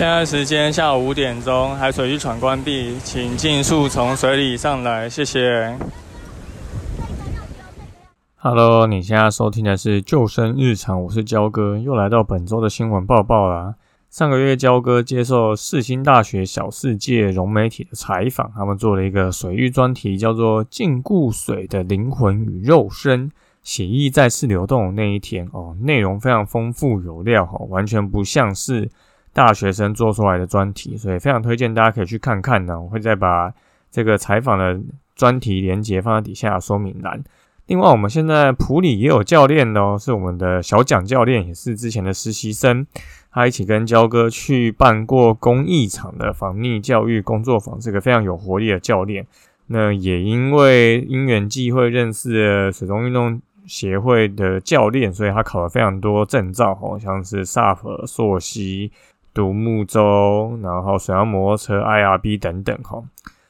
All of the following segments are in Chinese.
现在时间下午五点钟，海水浴场关闭，请尽速从水里上来，谢谢。Hello，你现在收听的是救生日常，我是焦哥，又来到本周的新闻报报啦。上个月，焦哥接受世新大学小世界融媒体的采访，他们做了一个水域专题，叫做《禁锢水的灵魂与肉身：血液再次流动的那一天》哦，内容非常丰富有料哈，完全不像是。大学生做出来的专题，所以非常推荐大家可以去看看呢。我会再把这个采访的专题连接放在底下说明栏。另外，我们现在普里也有教练哦，是我们的小蒋教练，也是之前的实习生，他一起跟焦哥去办过公益场的防溺教育工作坊，是个非常有活力的教练。那也因为因缘际会认识了水中运动协会的教练，所以他考了非常多证照哦，像是 SUP、溯溪。独木舟，然后水上摩托车、IRB 等等哈，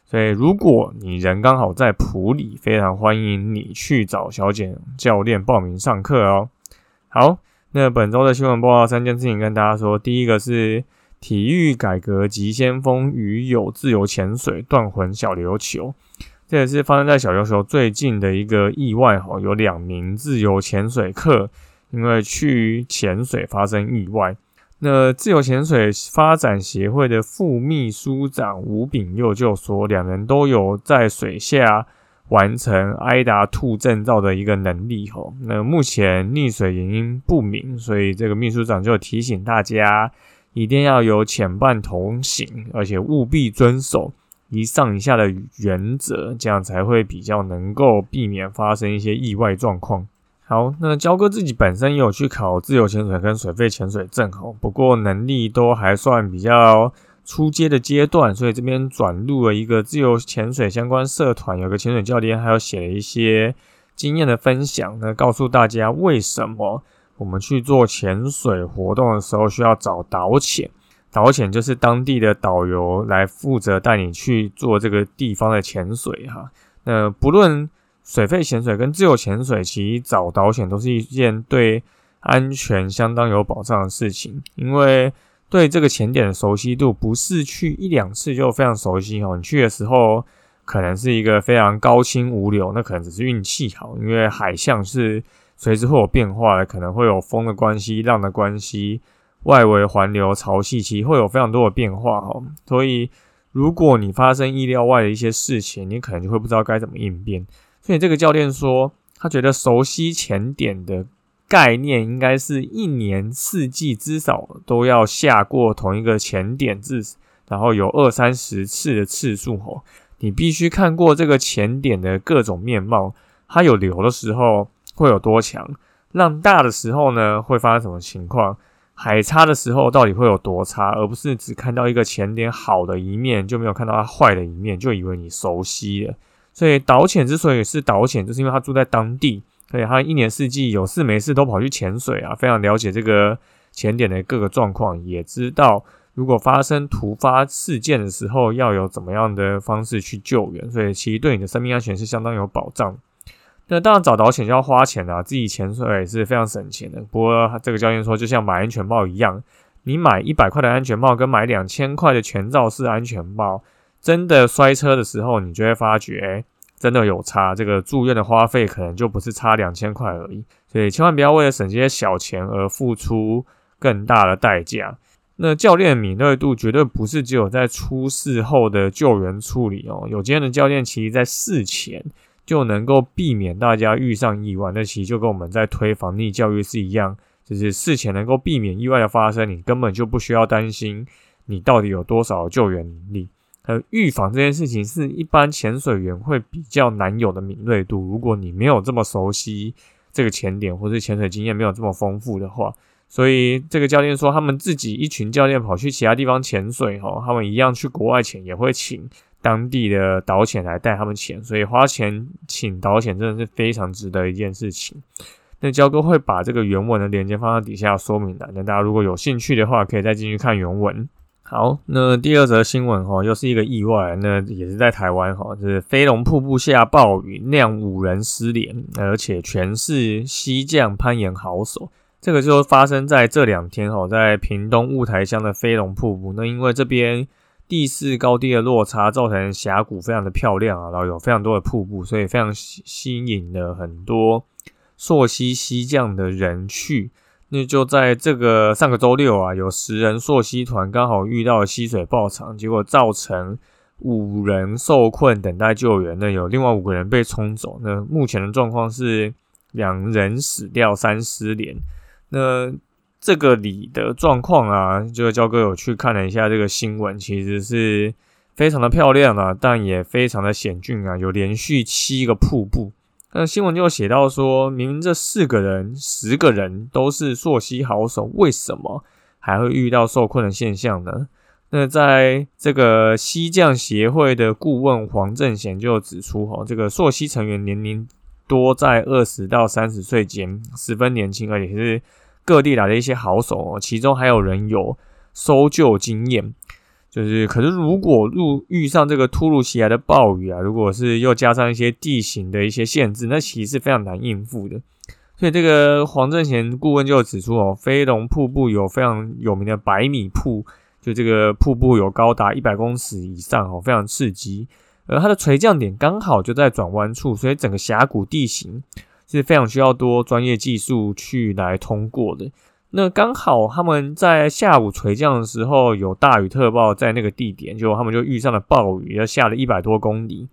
所以如果你人刚好在普里，非常欢迎你去找小简教练报名上课哦。好，那本周的新闻报告三件事情跟大家说，第一个是体育改革急先锋与有自由潜水断魂小琉球，这也是发生在小琉球最近的一个意外哈，有两名自由潜水客因为去潜水发生意外。那自由潜水发展协会的副秘书长吴炳佑就说，两人都有在水下完成埃达兔证照的一个能力吼。那目前溺水原因不明，所以这个秘书长就提醒大家，一定要有潜伴同行，而且务必遵守一上一下的原则，这样才会比较能够避免发生一些意外状况。好，那焦哥自己本身也有去考自由潜水跟水肺潜水证哦，不过能力都还算比较初阶的阶段，所以这边转入了一个自由潜水相关社团，有个潜水教练还有写了一些经验的分享，那告诉大家为什么我们去做潜水活动的时候需要找导潜，导潜就是当地的导游来负责带你去做这个地方的潜水哈，那不论。水肺潜水跟自由潜水，其实找导潜都是一件对安全相当有保障的事情。因为对这个潜点的熟悉度，不是去一两次就非常熟悉哦。你去的时候，可能是一个非常高清无流，那可能只是运气好。因为海象是随时会有变化的，可能会有风的关系、浪的关系、外围环流、潮汐，其实会有非常多的变化哦。所以，如果你发生意料外的一些事情，你可能就会不知道该怎么应变。所以这个教练说，他觉得熟悉前点的概念，应该是一年四季至少都要下过同一个前点，至然后有二三十次的次数吼，你必须看过这个前点的各种面貌，它有流的时候会有多强，浪大的时候呢会发生什么情况，海差的时候到底会有多差，而不是只看到一个前点好的一面，就没有看到它坏的一面，就以为你熟悉了。所以导潜之所以是导潜，就是因为他住在当地，所以他一年四季有事没事都跑去潜水啊，非常了解这个潜点的各个状况，也知道如果发生突发事件的时候要有怎么样的方式去救援，所以其实对你的生命安全是相当有保障。那当然找导潜就要花钱啊，自己潜水是非常省钱的。不过这个教练说，就像买安全帽一样，你买一百块的安全帽跟买两千块的全罩式安全帽。真的摔车的时候，你就会发觉，真的有差。这个住院的花费可能就不是差两千块而已，所以千万不要为了省些小钱而付出更大的代价。那教练敏锐度绝对不是只有在出事后的救援处理哦，有经验的教练其实在事前就能够避免大家遇上意外。那其实就跟我们在推防溺教育是一样，就是事前能够避免意外的发生，你根本就不需要担心你到底有多少救援能力。呃，预防这件事情是一般潜水员会比较难有的敏锐度。如果你没有这么熟悉这个潜点，或者潜水经验没有这么丰富的话，所以这个教练说，他们自己一群教练跑去其他地方潜水，哈，他们一样去国外潜，也会请当地的导潜来带他们潜，所以花钱请导潜真的是非常值得一件事情。那焦哥会把这个原文的链接放在底下说明栏，那大家如果有兴趣的话，可以再进去看原文。好，那第二则新闻哈，又是一个意外，那也是在台湾哈，就是飞龙瀑布下暴雨酿五人失联，而且全是西将攀岩好手。这个就发生在这两天哈，在屏东雾台乡的飞龙瀑布。那因为这边地势高低的落差，造成峡谷非常的漂亮啊，然后有非常多的瀑布，所以非常吸引了很多溯溪溪降的人去。那就在这个上个周六啊，有十人溯溪团刚好遇到溪水暴涨，结果造成五人受困等待救援。那有另外五个人被冲走。那目前的状况是两人死掉，三失联。那这个里的状况啊，就焦哥有去看了一下这个新闻，其实是非常的漂亮啊，但也非常的险峻啊，有连续七个瀑布。那新闻就写到说，明明这四个人、十个人都是朔溪好手，为什么还会遇到受困的现象呢？那在这个西匠协会的顾问黄正贤就指出，哈，这个朔溪成员年龄多在二十到三十岁间，十分年轻，而且是。各地来的一些好手，其中还有人有搜救经验，就是可是如果入遇上这个突如其来的暴雨啊，如果是又加上一些地形的一些限制，那其实是非常难应付的。所以这个黄正贤顾问就指出哦，飞龙瀑布有非常有名的百米瀑，就这个瀑布有高达一百公尺以上哦，非常刺激，而它的垂降点刚好就在转弯处，所以整个峡谷地形。是非常需要多专业技术去来通过的。那刚好他们在下午垂降的时候有大雨特报在那个地点，就他们就遇上了暴雨，要下了一百多公里，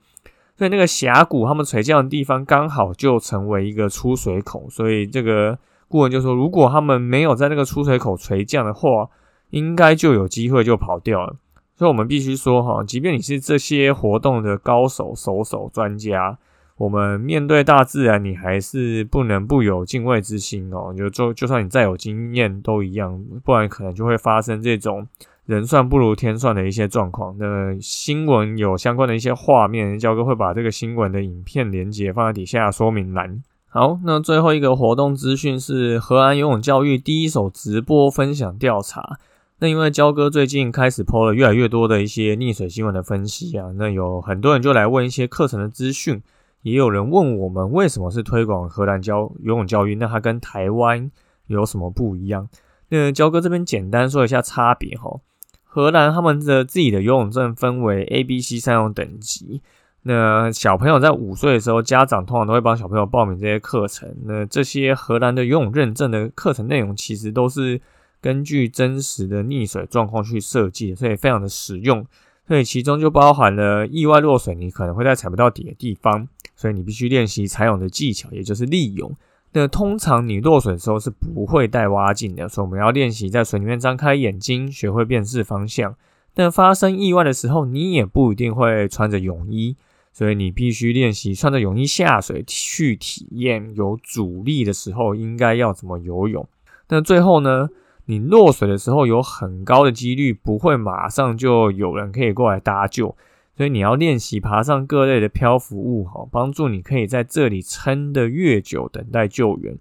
所以那个峡谷他们垂降的地方刚好就成为一个出水口。所以这个顾问就说，如果他们没有在那个出水口垂降的话，应该就有机会就跑掉了。所以我们必须说哈，即便你是这些活动的高手、手手、专家。我们面对大自然，你还是不能不有敬畏之心哦。就就就算你再有经验都一样，不然可能就会发生这种人算不如天算的一些状况。那新闻有相关的一些画面，焦哥会把这个新闻的影片连接放在底下说明栏。好，那最后一个活动资讯是河岸游泳教育第一手直播分享调查。那因为焦哥最近开始 PO 了越来越多的一些溺水新闻的分析啊，那有很多人就来问一些课程的资讯。也有人问我们为什么是推广荷兰教游泳教育？那它跟台湾有什么不一样？那焦哥这边简单说一下差别哈。荷兰他们的自己的游泳证分为 A、B、C 三种等级。那小朋友在五岁的时候，家长通常都会帮小朋友报名这些课程。那这些荷兰的游泳认证的课程内容，其实都是根据真实的溺水状况去设计，所以非常的实用。所以其中就包含了意外落水，你可能会在踩不到底的地方。所以你必须练习采泳的技巧，也就是利泳。那通常你落水的时候是不会带蛙镜的，所以我们要练习在水里面张开眼睛，学会辨识方向。但发生意外的时候，你也不一定会穿着泳衣，所以你必须练习穿着泳衣下水去体验有阻力的时候应该要怎么游泳。那最后呢，你落水的时候有很高的几率不会马上就有人可以过来搭救。所以你要练习爬上各类的漂浮物，哈，帮助你可以在这里撑得越久，等待救援。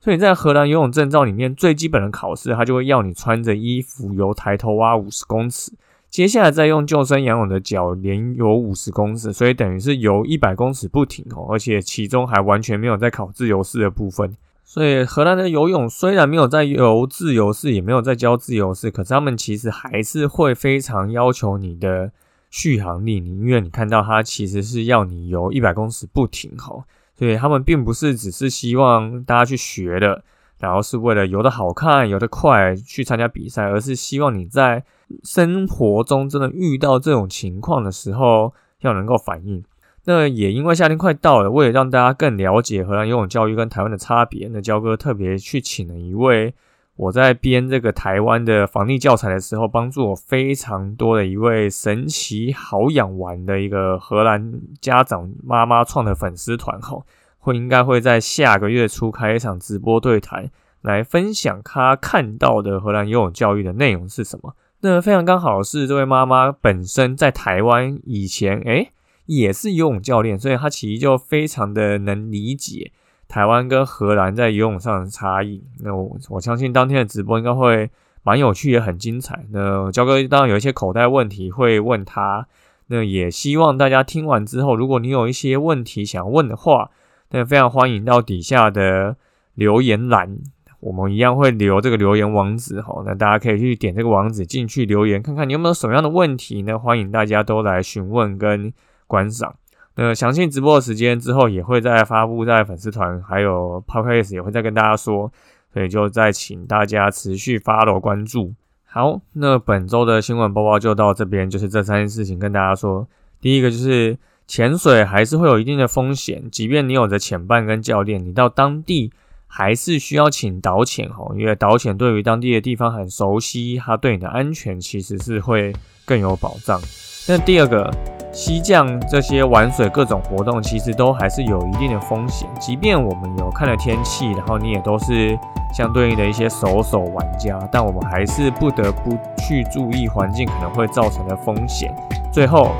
所以在荷兰游泳证照里面，最基本的考试，它就会要你穿着衣服游抬头蛙五十公尺，接下来再用救生仰泳的脚连游五十公尺，所以等于是游一百公尺不停哦，而且其中还完全没有在考自由式的部分。所以荷兰的游泳虽然没有在游自由式，也没有在教自由式，可是他们其实还是会非常要求你的。续航力，你因为你看到它其实是要你游一百公尺不停吼，所以他们并不是只是希望大家去学的，然后是为了游的好看、游的快去参加比赛，而是希望你在生活中真的遇到这种情况的时候要能够反应。那也因为夏天快到了，为了让大家更了解荷兰游泳教育跟台湾的差别，那焦哥特别去请了一位。我在编这个台湾的防溺教材的时候，帮助我非常多的一位神奇好养玩的一个荷兰家长妈妈创的粉丝团，吼，会应该会在下个月初开一场直播对谈，来分享他看到的荷兰游泳教育的内容是什么。那非常刚好是这位妈妈本身在台湾以前，诶也是游泳教练，所以她其实就非常的能理解台湾跟荷兰在游泳上的差异。那我我相信当天的直播应该会蛮有趣，也很精彩。那焦哥当然有一些口袋问题会问他，那也希望大家听完之后，如果你有一些问题想问的话，那非常欢迎到底下的留言栏。我们一样会留这个留言网址哈，那大家可以去点这个网址进去留言，看看你有没有什么样的问题呢？欢迎大家都来询问跟观赏。那详细直播的时间之后也会再发布在粉丝团，还有 podcast 也会再跟大家说，所以就再请大家持续 follow 关注。好，那本周的新闻播报就到这边，就是这三件事情跟大家说。第一个就是潜水还是会有一定的风险，即便你有着潜伴跟教练，你到当地。还是需要请导潜哦，因为导潜对于当地的地方很熟悉，它对你的安全其实是会更有保障。那第二个，溪降这些玩水各种活动，其实都还是有一定的风险。即便我们有看了天气，然后你也都是相对应的一些手手玩家，但我们还是不得不去注意环境可能会造成的风险。最后。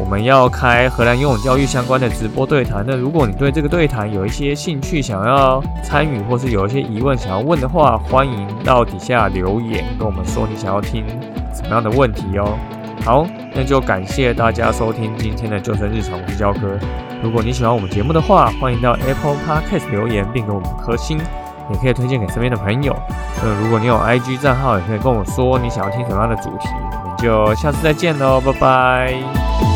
我们要开荷兰游泳教育相关的直播对谈。那如果你对这个对谈有一些兴趣，想要参与，或是有一些疑问想要问的话，欢迎到底下留言跟我们说你想要听什么样的问题哦。好，那就感谢大家收听今天的救生日常，我是焦哥。如果你喜欢我们节目的话，欢迎到 Apple Podcast 留言并给我们颗星，也可以推荐给身边的朋友。那如果你有 IG 账号，也可以跟我说你想要听什么样的主题。我们就下次再见喽，拜拜。